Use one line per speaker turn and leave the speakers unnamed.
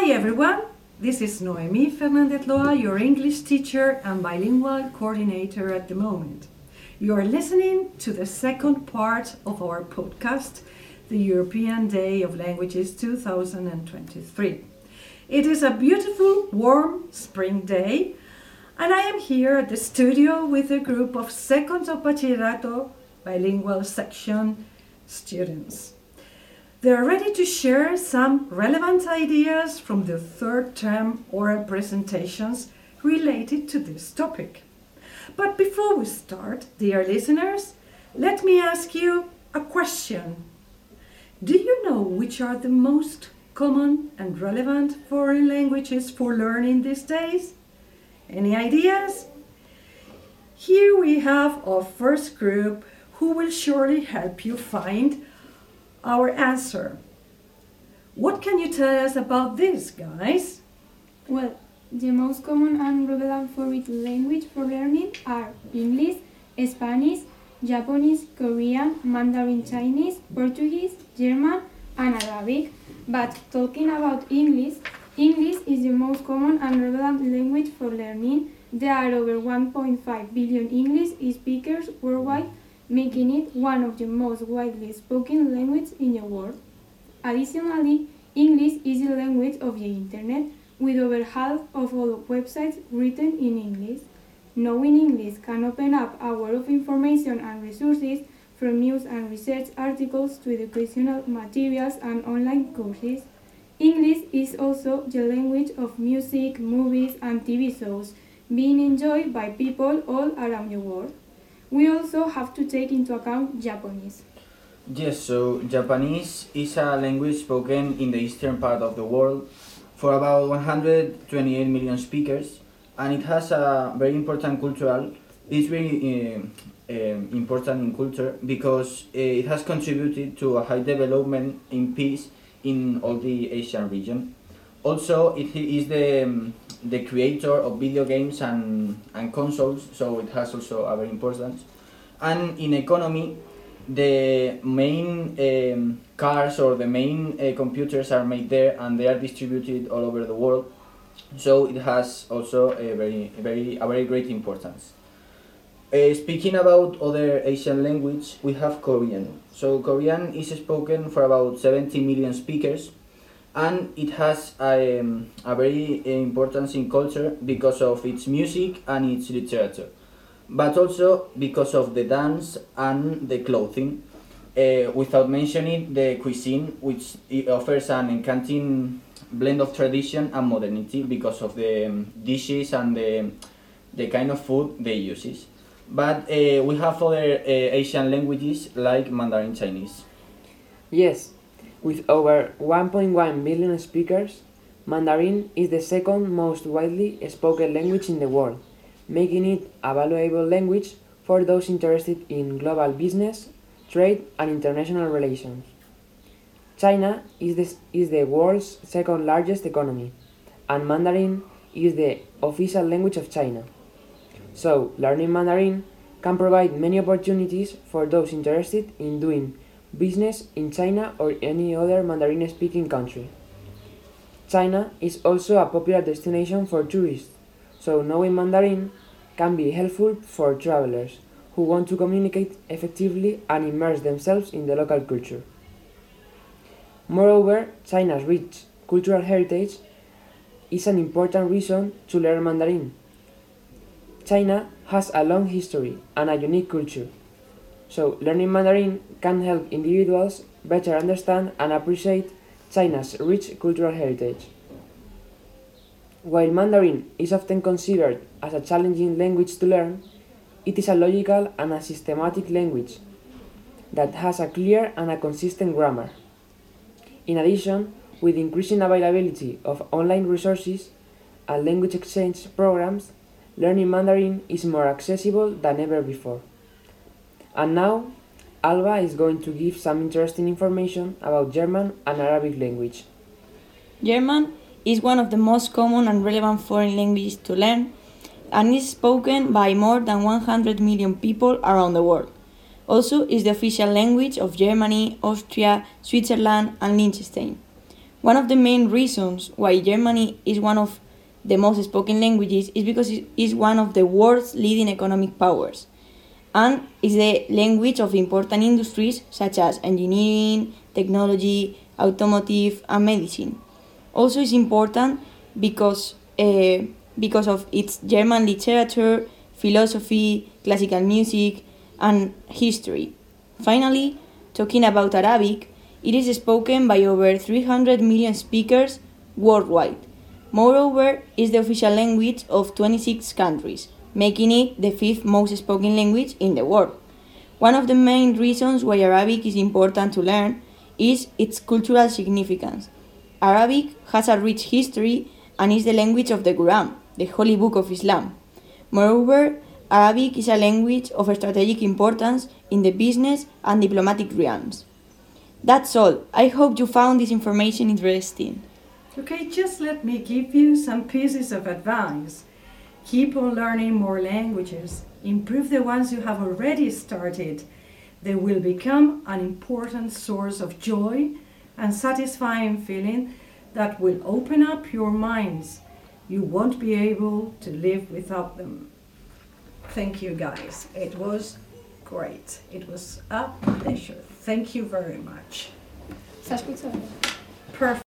Hi everyone, this is Noemi Fernandez Loa, your English teacher and bilingual coordinator at the moment. You are listening to the second part of our podcast, the European Day of Languages 2023. It is a beautiful, warm spring day, and I am here at the studio with a group of second of Bachillerato bilingual section students. They are ready to share some relevant ideas from the third term oral presentations related to this topic. But before we start, dear listeners, let me ask you a question. Do you know which are the most common and relevant foreign languages for learning these days? Any ideas? Here we have our first group who will surely help you find our answer. What can you tell us about this, guys?
Well, the most common and relevant foreign language for learning are English, Spanish, Japanese, Korean, Mandarin Chinese, Portuguese, German, and Arabic. But talking about English, English is the most common and relevant language for learning. There are over 1.5 billion English speakers worldwide making it one of the most widely spoken languages in the world. Additionally, English is the language of the Internet, with over half of all websites written in English. Knowing English can open up a world of information and resources from news and research articles to educational materials and online courses. English is also the language of music, movies, and TV shows, being enjoyed by people all around the world. We also have to take into account Japanese.
Yes, so Japanese is a language spoken in the eastern part of the world for about 128 million speakers, and it has a very important cultural. It's very uh, important in culture because uh, it has contributed to a high development in peace in all the Asian region. Also, it is the um, the creator of video games and, and consoles, so it has also a very importance. And in economy, the main um, cars or the main uh, computers are made there and they are distributed all over the world. So it has also a very, very, a very great importance. Uh, speaking about other Asian language, we have Korean. So Korean is spoken for about 70 million speakers and it has a, um, a very importance in culture because of its music and its literature, but also because of the dance and the clothing. Uh, without mentioning the cuisine, which offers an enchanting blend of tradition and modernity because of the um, dishes and the, the kind of food they use. But uh, we have other uh, Asian languages like Mandarin Chinese.
Yes, with over 1.1 billion speakers, Mandarin is the second most widely spoken language in the world, making it a valuable language for those interested in global business, trade, and international relations. China is the, is the world's second largest economy, and Mandarin is the official language of China. So, learning Mandarin can provide many opportunities for those interested in doing business in China or any other Mandarin speaking country. China is also a popular destination for tourists, so knowing Mandarin can be helpful for travelers who want to communicate effectively and immerse themselves in the local culture. Moreover, China's rich cultural heritage is an important reason to learn Mandarin. China has a long history and a unique culture. So, learning Mandarin can help individuals better understand and appreciate China's rich cultural heritage. While Mandarin is often considered as a challenging language to learn, it is a logical and a systematic language that has a clear and a consistent grammar. In addition, with increasing availability of online resources and language exchange programs, learning Mandarin is more accessible than ever before. And now, Alba is going to give some interesting information about German and Arabic language.
German is one of the most common and relevant foreign languages to learn and is spoken by more than 100 million people around the world. Also is the official language of Germany, Austria, Switzerland and Liechtenstein. One of the main reasons why Germany is one of the most spoken languages is because it is one of the world's leading economic powers and is the language of important industries such as engineering, technology, automotive, and medicine. Also, is important because uh, because of its German literature, philosophy, classical music, and history. Finally, talking about Arabic, it is spoken by over 300 million speakers worldwide. Moreover, is the official language of 26 countries, making it the fifth most spoken language in the world. One of the main reasons why Arabic is important to learn is its cultural significance. Arabic has a rich history and is the language of the Quran, the holy book of Islam. Moreover, Arabic is a language of strategic importance in the business and diplomatic realms. That's all. I hope you found this information interesting.
Okay, just let me give you some pieces of advice. Keep on learning more languages. Improve the ones you have already started. They will become an important source of joy and satisfying feeling that will open up your minds. You won't be able to live without them. Thank you, guys. It was great. It was a pleasure. Thank you very much.
¿Se ha escuchado?
Perfect.